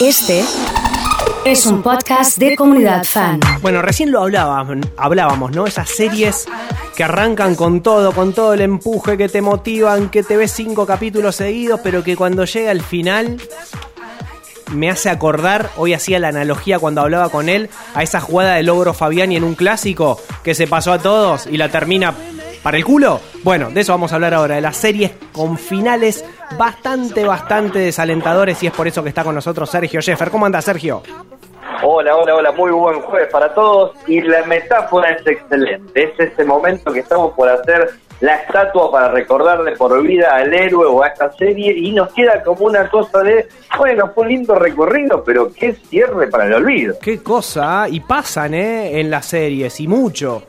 Este es un podcast de comunidad fan. Bueno, recién lo hablábamos, hablábamos, ¿no? Esas series que arrancan con todo, con todo el empuje, que te motivan, que te ves cinco capítulos seguidos, pero que cuando llega al final me hace acordar, hoy hacía la analogía cuando hablaba con él, a esa jugada de Logro Fabiani en un clásico que se pasó a todos y la termina para el culo. Bueno, de eso vamos a hablar ahora, de las series con finales bastante, bastante desalentadores y es por eso que está con nosotros Sergio Sheffer. ¿Cómo anda Sergio? Hola, hola, hola, muy buen jueves para todos y la metáfora es excelente, es ese momento que estamos por hacer la estatua para recordar de por vida al héroe o a esta serie y nos queda como una cosa de, bueno, fue un lindo recorrido, pero qué cierre para el olvido. Qué cosa, y pasan, ¿eh? En las series, y mucho.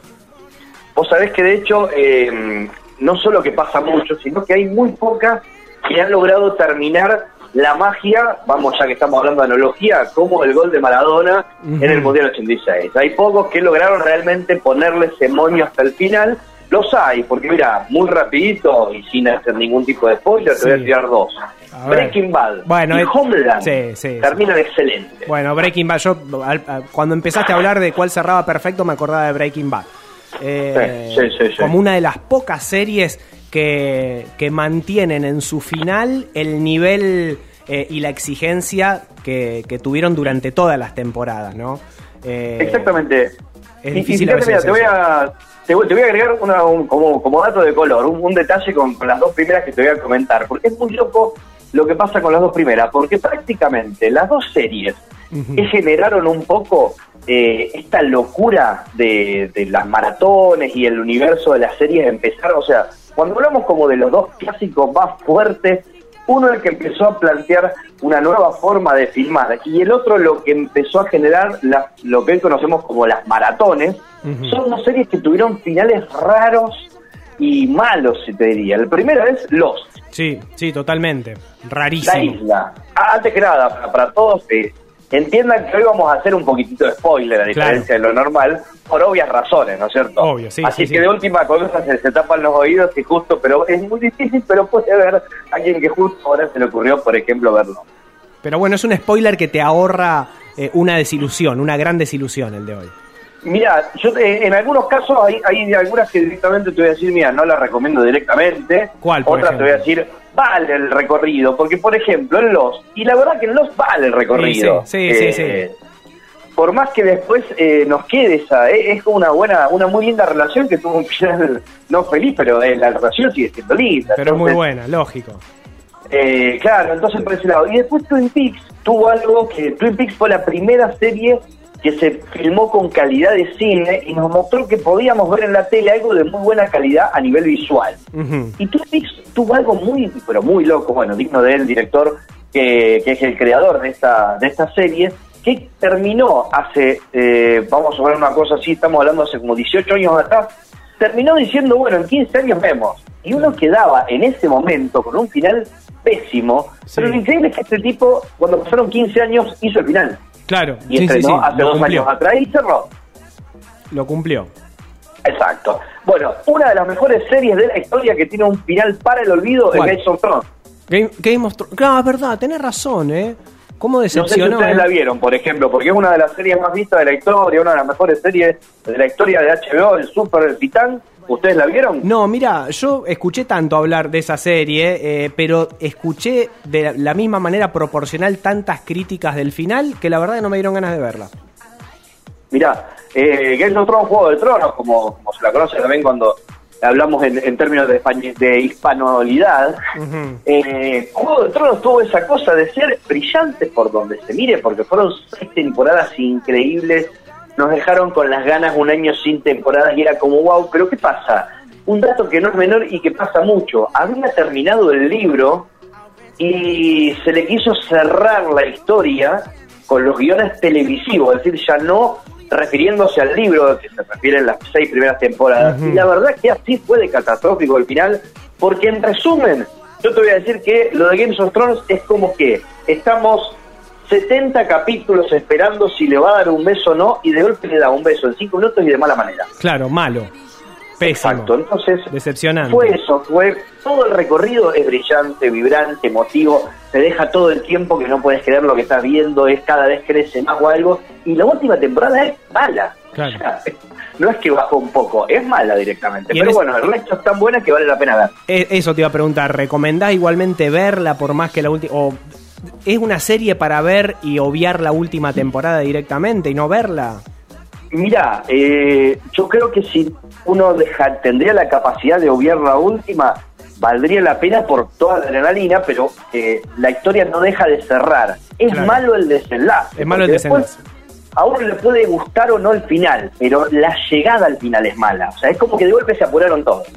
Vos sabés que de hecho, eh, no solo que pasa mucho, sino que hay muy pocas que han logrado terminar la magia, vamos ya que estamos hablando de analogía, como el gol de Maradona en el Mundial 86. Hay pocos que lograron realmente ponerle ese moño hasta el final. Los hay, porque mira, muy rapidito y sin hacer ningún tipo de spoiler, te voy a tirar dos. Breaking Bad bueno, y Homeland terminan excelente. Bueno, Breaking Bad, yo cuando empezaste a hablar de cuál cerraba perfecto me acordaba de Breaking Bad. Eh, sí, sí, sí, como una de las pocas series que, que mantienen en su final el nivel eh, y la exigencia que, que, tuvieron durante todas las temporadas, ¿no? Eh, Exactamente. Es difícil te, voy a, te, voy, a agregar una, un, como, como dato de color, un, detalle con, las dos primeras que te voy a comentar, porque es muy loco lo que pasa con las dos primeras, porque prácticamente las dos series que generaron un poco eh, esta locura de, de, las maratones y el universo de las series empezaron, o sea, cuando hablamos como de los dos clásicos más fuertes, uno el que empezó a plantear una nueva forma de filmar y el otro lo que empezó a generar lo que hoy conocemos como las maratones, son dos series que tuvieron finales raros y malos, se te diría. El primero es Lost. Sí, sí, totalmente. Rarísimo. La isla. Ah, antes que nada, para, todos, eh, Entiendan que hoy vamos a hacer un poquitito de spoiler a diferencia de lo normal, por obvias razones, ¿no es cierto? Obvio, sí. Así que de última cosa se, se, tapan los oídos y justo, pero es muy difícil, pero puede haber alguien que justo ahora se le ocurrió, por ejemplo, verlo. Pero bueno, es un spoiler que te ahorra eh, una desilusión, una gran desilusión el de hoy. Mira, yo eh, en algunos casos hay, hay algunas que directamente te voy a decir, mira, no las recomiendo directamente. ¿Cuál? Otras te voy a decir, vale el recorrido, porque por ejemplo en Los, y la verdad que en Los vale el recorrido. Sí, sí, sí, eh, Por más que después eh, nos quede esa, eh, es como una buena, una muy linda relación que tuvo un final no feliz, pero la relación sigue siendo linda. Pero muy buena, lógico. claro, entonces por ese lado. Y después Twin Peaks tuvo algo que Twin Peaks fue la primera serie que se filmó con calidad de cine y nos mostró que podíamos ver en la tele algo de muy buena calidad a nivel visual. Y Twin tuvo algo muy, pero muy loco, bueno, digno de él, director, que, es el creador de esta, de esta serie, que terminó hace, eh, vamos a ver una cosa así, estamos hablando hace como 18 años atrás, terminó diciendo, bueno, en 15 años vemos. Y uno quedaba en ese momento con un final pésimo, pero lo increíble es que este tipo, cuando pasaron 15 años, hizo el final. Claro. Y estrenó hace dos años atrás y cerró. Lo cumplió. Exacto. Bueno, una de las mejores series de la historia que tiene un final para el olvido es Game of Thrones. Game, of Thrones. Claro, es verdad, tenés razón, ¿eh? ¿Cómo decepcionó? No sé si ustedes eh? la vieron, por ejemplo, porque es una de las series más vistas de la historia, una de las mejores series de la historia de HBO, el Super Titán. ¿Ustedes la vieron? No, mira, yo escuché tanto hablar de esa serie, eh, pero escuché de la misma manera proporcional tantas críticas del final que la verdad no me dieron ganas de verla. Mirá, eh, Game of Thrones, Juego de Tronos, como, como se la conoce también cuando hablamos en, términos de, de hispanolidad, eh, Juego de Tronos tuvo esa cosa de ser brillante por donde se mire, porque fueron seis temporadas increíbles nos dejaron con las ganas un año sin temporadas y era como, wow, pero ¿qué pasa? Un dato que no es menor y que pasa mucho. Había terminado el libro y se le quiso cerrar la historia con los guiones televisivos, es decir, ya no refiriéndose al libro que se refieren las seis primeras temporadas. Y la verdad que así fue de catastrófico el final, porque en resumen, yo te voy a decir que lo de Games of Thrones es como que estamos 70 capítulos esperando si le va a dar un beso o no, y de golpe le da un beso en 5 minutos y de mala manera. Claro, malo. Pésimo. Exacto, entonces Decepcionante. fue eso, fue todo el recorrido es brillante, vibrante, emotivo, te deja todo el tiempo que no puedes creer lo que estás viendo, es cada vez crece más o algo, y la última temporada es mala. Claro. O sea, no es que bajó un poco, es mala directamente, pero es- bueno, el resto es tan buena que vale la pena ver. E- Eso te iba a preguntar, ¿recomendás igualmente verla por más que la última... o ¿Es una serie para ver y obviar la última temporada directamente y no verla? Mira, eh, yo creo que si uno deja, tendría la capacidad de obviar la última, valdría la pena por toda la adrenalina, pero eh, la historia no deja de cerrar. Es Claro. malo el desenlace. Es malo el después desenlace. A uno le puede gustar o no el final, pero la llegada al final es mala. O sea, es como que de golpe se apuraron todos.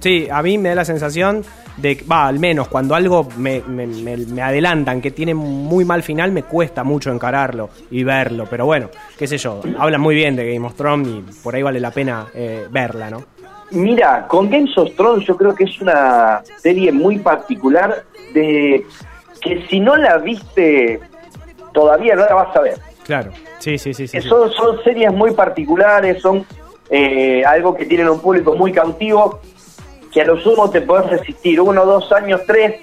Sí, a mí me da la sensación de que, va, al menos cuando algo me, me- me- me adelantan que tiene muy mal final, me cuesta mucho encararlo y verlo. Pero bueno, qué sé yo, hablan muy bien de Game of Thrones y por ahí vale la pena eh, verla, ¿no? Mira, con Games of Thrones yo creo que es una serie muy particular de que si no la viste todavía no la vas a ver. Claro, sí, sí, sí. sí, Que sí. son, son series muy particulares, son eh, algo que tienen un público muy cautivo, que a lo sumo te podés resistir uno, dos años, tres,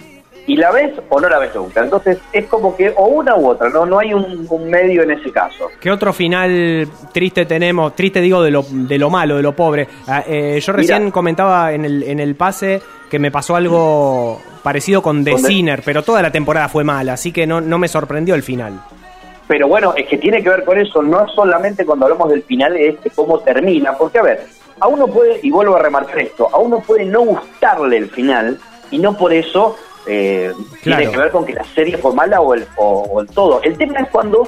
y la ves o no la ves nunca. Entonces es como que o una u otra, no, no hay un, un medio en ese caso. ¿Qué otro final triste tenemos? Triste digo de lo, de lo malo, de lo pobre. Ah, eh, yo recién comentaba en el, en el pase que me pasó algo parecido con The Con The- Sinner, pero toda la temporada fue mala, así que no, no me sorprendió el final. Pero bueno, es que tiene que ver con eso, no solamente cuando hablamos del final, es de cómo termina, porque a ver, a uno puede, y vuelvo a remarcar esto, a uno puede no gustarle el final, y no por eso eh, Claro. tiene que ver con que la serie fue mala o el, o, o el todo. El tema es cuando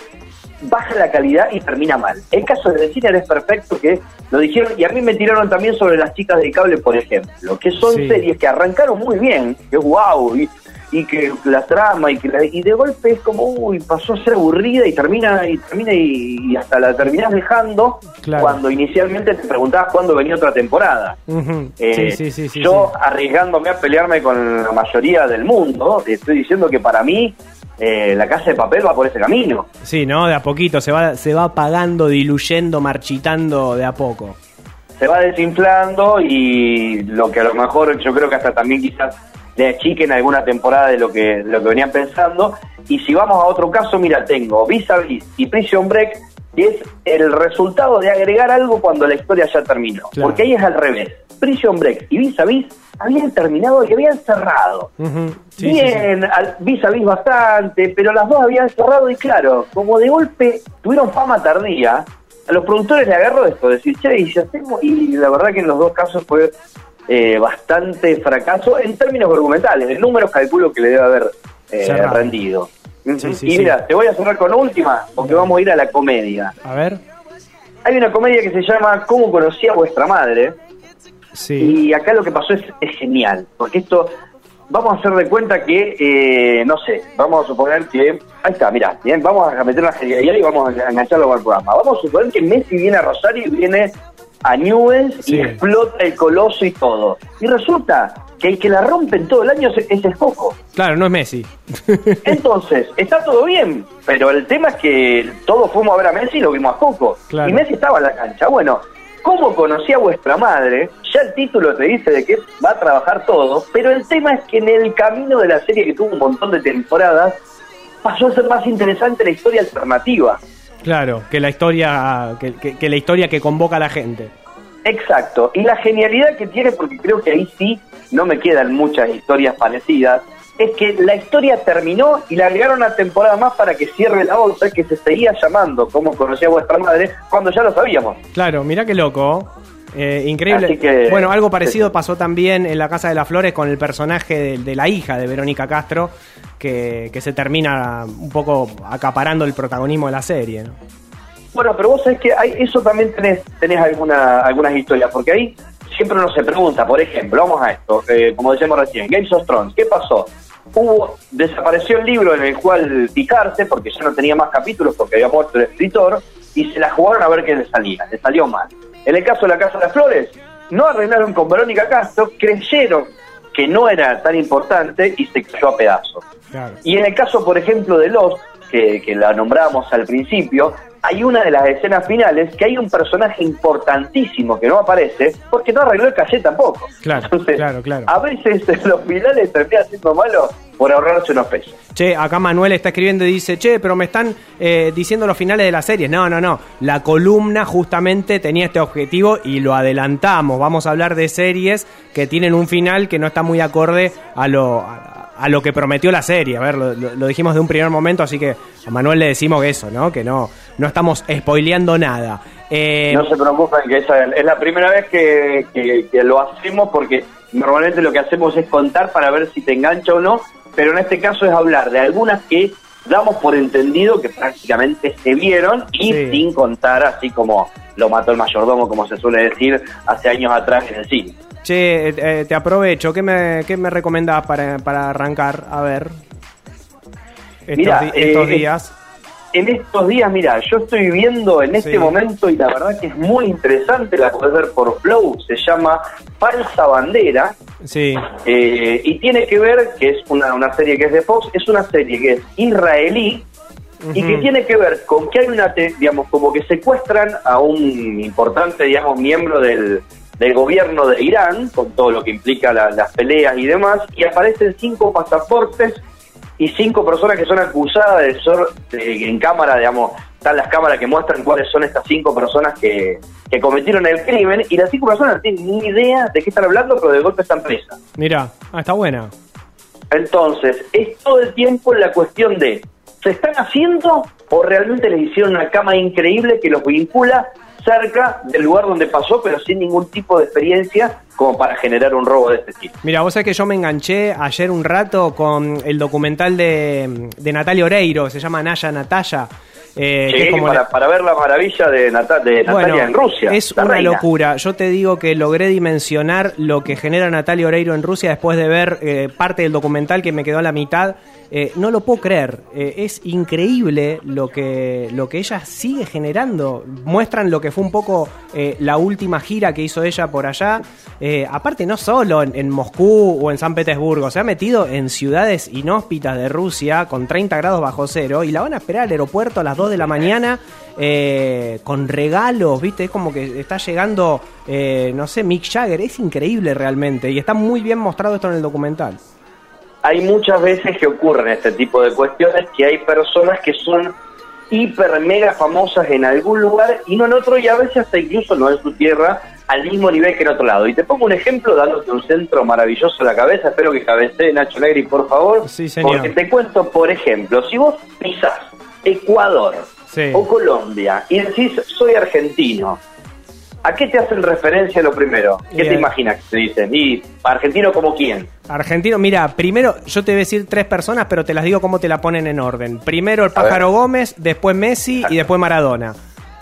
baja la calidad y termina mal. El caso de Sinner es perfecto, que lo dijeron, y a mí me tiraron también sobre las chicas del cable, por ejemplo, que son Sí. series que arrancaron muy bien, que wow, y, y que la trama, y que la- y de golpe es como, uy, pasó a ser aburrida y termina, y termina y, y hasta la terminás dejando Claro. cuando inicialmente te preguntabas cuándo venía otra temporada. Eh, sí, sí, sí, yo arriesgándome a pelearme con la mayoría del mundo, estoy diciendo que para mí eh, la casa de papel va por ese camino. Sí, ¿no? De a poquito se va, se va apagando, diluyendo, marchitando de a poco. Se va desinflando y lo que a lo mejor yo creo que hasta también quizás le achiquen alguna temporada de lo que, de lo que venían pensando. Y si vamos a otro caso, mira, tengo Vis a Vis y Prison Break, que es el resultado de agregar algo cuando la historia ya terminó. Claro. Porque ahí es al revés. Prison Break y Vis a Vis habían terminado y habían cerrado. Sí, sí, sí. Bien, al- vis a vis bastante, pero las dos habían cerrado y claro, como de golpe tuvieron fama tardía, a los productores le agarró esto, decir, che, y si hacemos, y la verdad que en los dos casos fue eh, bastante fracaso en términos argumentales, en números calculo que le debe haber eh, rendido. Sí, sí, y sí. mira, te voy a cerrar con última, porque vamos a ir a la comedia. A ver. Hay una comedia que se llama ¿Cómo conocí a vuestra madre? Sí. Y acá lo que pasó es, es genial, porque esto, vamos a hacer de cuenta que, eh, no sé, vamos a suponer que, ahí está, mira, bien, vamos a meter la genialidad y vamos a engancharlo con el programa. Vamos a suponer que Messi viene a Rosario y viene a Newell's Sí. y explota el coloso y todo. Y resulta que el que la rompe en todo el año es, es el Coco. Claro, no es Messi. Entonces, está todo bien, pero el tema es que todos fuimos a ver a Messi y lo vimos a Coco. Claro. Y Messi estaba en la cancha. Bueno, ¿cómo conocí a vuestra madre? Ya el título te dice de que va a trabajar todo, pero el tema es que en el camino de la serie que tuvo un montón de temporadas, pasó a ser más interesante la historia alternativa. Claro, que la historia que, que- que la historia que convoca a la gente. Exacto. Y la genialidad que tiene, porque creo que ahí sí no me quedan muchas historias parecidas, es que la historia terminó y le agregaron una temporada más para que cierre la otra, que se seguía llamando como conocía vuestra madre, cuando ya lo sabíamos. Claro, mirá qué loco. Eh, increíble. Que- bueno, algo parecido pasó también en La Casa de las Flores con el personaje de, de la hija de Verónica Castro, que, se termina un poco acaparando el protagonismo de la serie. ¿no? Bueno, pero vos sabés que hay, eso también tenés, tenés alguna, algunas historias, porque ahí siempre uno se pregunta, por ejemplo, vamos a esto, eh, como decíamos recién, Games of Thrones, ¿qué pasó? Hubo, desapareció el libro en el cual picarse, porque ya no tenía más capítulos, porque había muerto el escritor, y se la jugaron a ver qué le salía, le salió mal. En el caso de la Casa de las Flores, no arreglaron con Verónica Castro, creyeron que no era tan importante y se cayó a pedazos. Claro. Y en el caso, por ejemplo, de Lost, que, que la nombrábamos al principio, hay una de las escenas finales que hay un personaje importantísimo que no aparece porque no arregló el calle tampoco. Claro, claro, claro. A veces los finales terminan siendo malos por ahorrarse unos pesos. Che, acá Manuel está escribiendo y dice, che, pero me están eh, diciendo los finales de la serie. No, no, no. La columna justamente tenía este objetivo y lo adelantamos. Vamos a hablar de series que tienen un final que no está muy acorde a lo, a, lo que prometió la serie. A ver, lo, dijimos de un primer momento, así que a Manuel le decimos que eso, ¿no? Que no, no estamos spoileando nada. Eh, no se preocupen, que esa es la primera vez que, que lo hacemos porque normalmente lo que hacemos es contar para ver si te engancha o no pero en este caso es hablar de algunas que damos por entendido que prácticamente se vieron y sin contar así como lo mató el mayordomo, como se suele decir hace años atrás en el cine. Che, eh, te aprovecho, ¿qué me, qué me recomendás para, para arrancar? A ver, estos, estos eh, días en estos días, mira, yo estoy viendo en este momento y la verdad que es muy interesante, la puedes ver por Flow, se llama Falsa Bandera. Sí. Eh, y tiene que ver, que es una, una serie que es de Fox, es una serie que es israelí y que tiene que ver con que hay una, digamos, como que secuestran a un importante, digamos, miembro del, del gobierno de Irán, con todo lo que implica las peleas y demás, y aparecen cinco pasaportes y cinco personas que son acusadas de ser en cámara, digamos, están las cámaras que muestran cuáles son estas cinco personas que, que cometieron el crimen y las cinco personas no tienen ni idea de qué están hablando, pero de golpe están presas. Mira, ah, está buena. Entonces, es todo el tiempo la cuestión de, ¿se están haciendo o realmente les hicieron una cama increíble que los vincula cerca del lugar donde pasó, pero sin ningún tipo de experiencia como para generar un robo de este tipo. Mira, vos sabés que yo me enganché ayer un rato con el documental de, de Natalia Oreiro, se llama Naya Natalia. Eh, para, ver la maravilla de, Natalia en Rusia. Es una locura. Yo te digo que logré dimensionar lo que genera Natalia Oreiro en Rusia después de ver eh, parte del documental que me quedó a la mitad. Eh, no lo puedo creer. es increíble lo que, lo que ella sigue generando. Muestran lo que fue un poco la última gira que hizo ella por allá. aparte, no solo en, Moscú o en San Petersburgo, se ha metido en ciudades inhóspitas de Rusia con 30 grados bajo cero y la van a esperar al aeropuerto a las 2 de la mañana eh, con regalos, ¿viste? Es como que está llegando, eh, no sé, Mick Jagger. Es increíble realmente y está muy bien mostrado esto en el documental. Hay muchas veces que ocurren este tipo de cuestiones que hay personas que son hiper mega famosas en algún lugar y no en otro y a veces hasta incluso no en su tierra al mismo nivel que en otro lado. Y te pongo un ejemplo dándote un centro maravilloso en la cabeza, espero que cabecee Nacho Negri por favor, sí, señor. porque te cuento, por ejemplo, si vos pisás Ecuador o Colombia y decís soy argentino, ¿a qué te hacen referencia lo primero? ¿Qué te imaginas que te dicen? ¿Y argentino como quién? Argentino, mira, primero yo te voy a decir tres personas, pero te las digo cómo te la ponen en orden. Primero el pájaro Gómez, después Messi y después Maradona.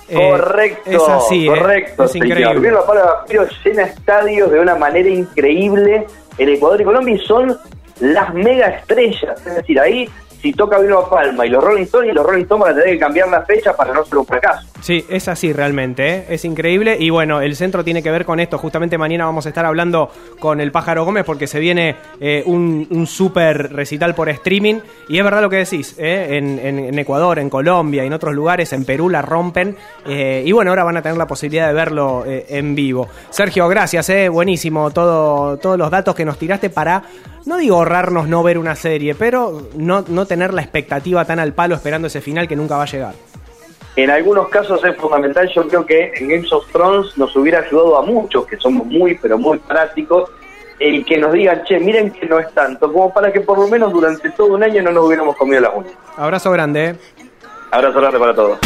Eh, correcto, es así, ¿eh? correcto. Es increíble. La llena estadios de una manera increíble en Ecuador y Colombia y son las mega estrellas. Es decir, ahí si toca Vilma Palma y los Rolling Stones, y los Rolling Stones van a tener que cambiar la fecha para no ser un fracaso. Sí, es así realmente, ¿eh? es increíble. Y bueno, el centro tiene que ver con esto. Justamente mañana vamos a estar hablando con el Pájaro Gómez porque se viene eh, un, un super recital por streaming. Y es verdad lo que decís, ¿eh? en, Ecuador, en Colombia y en otros lugares, en Perú la rompen. y bueno, ahora van a tener la posibilidad de verlo en vivo. Sergio, gracias, buenísimo todo, todos los datos que nos tiraste para no digo ahorrarnos no ver una serie, pero no, no tener la expectativa tan al palo esperando ese final que nunca va a llegar. En algunos casos es fundamental, yo creo que en Games of Thrones nos hubiera ayudado a muchos que somos muy, pero muy prácticos, el que nos digan, che, miren que no es tanto, como para que por lo menos durante todo un año no nos hubiéramos comido la uñas. Abrazo grande. ¿eh? Abrazo grande para todos.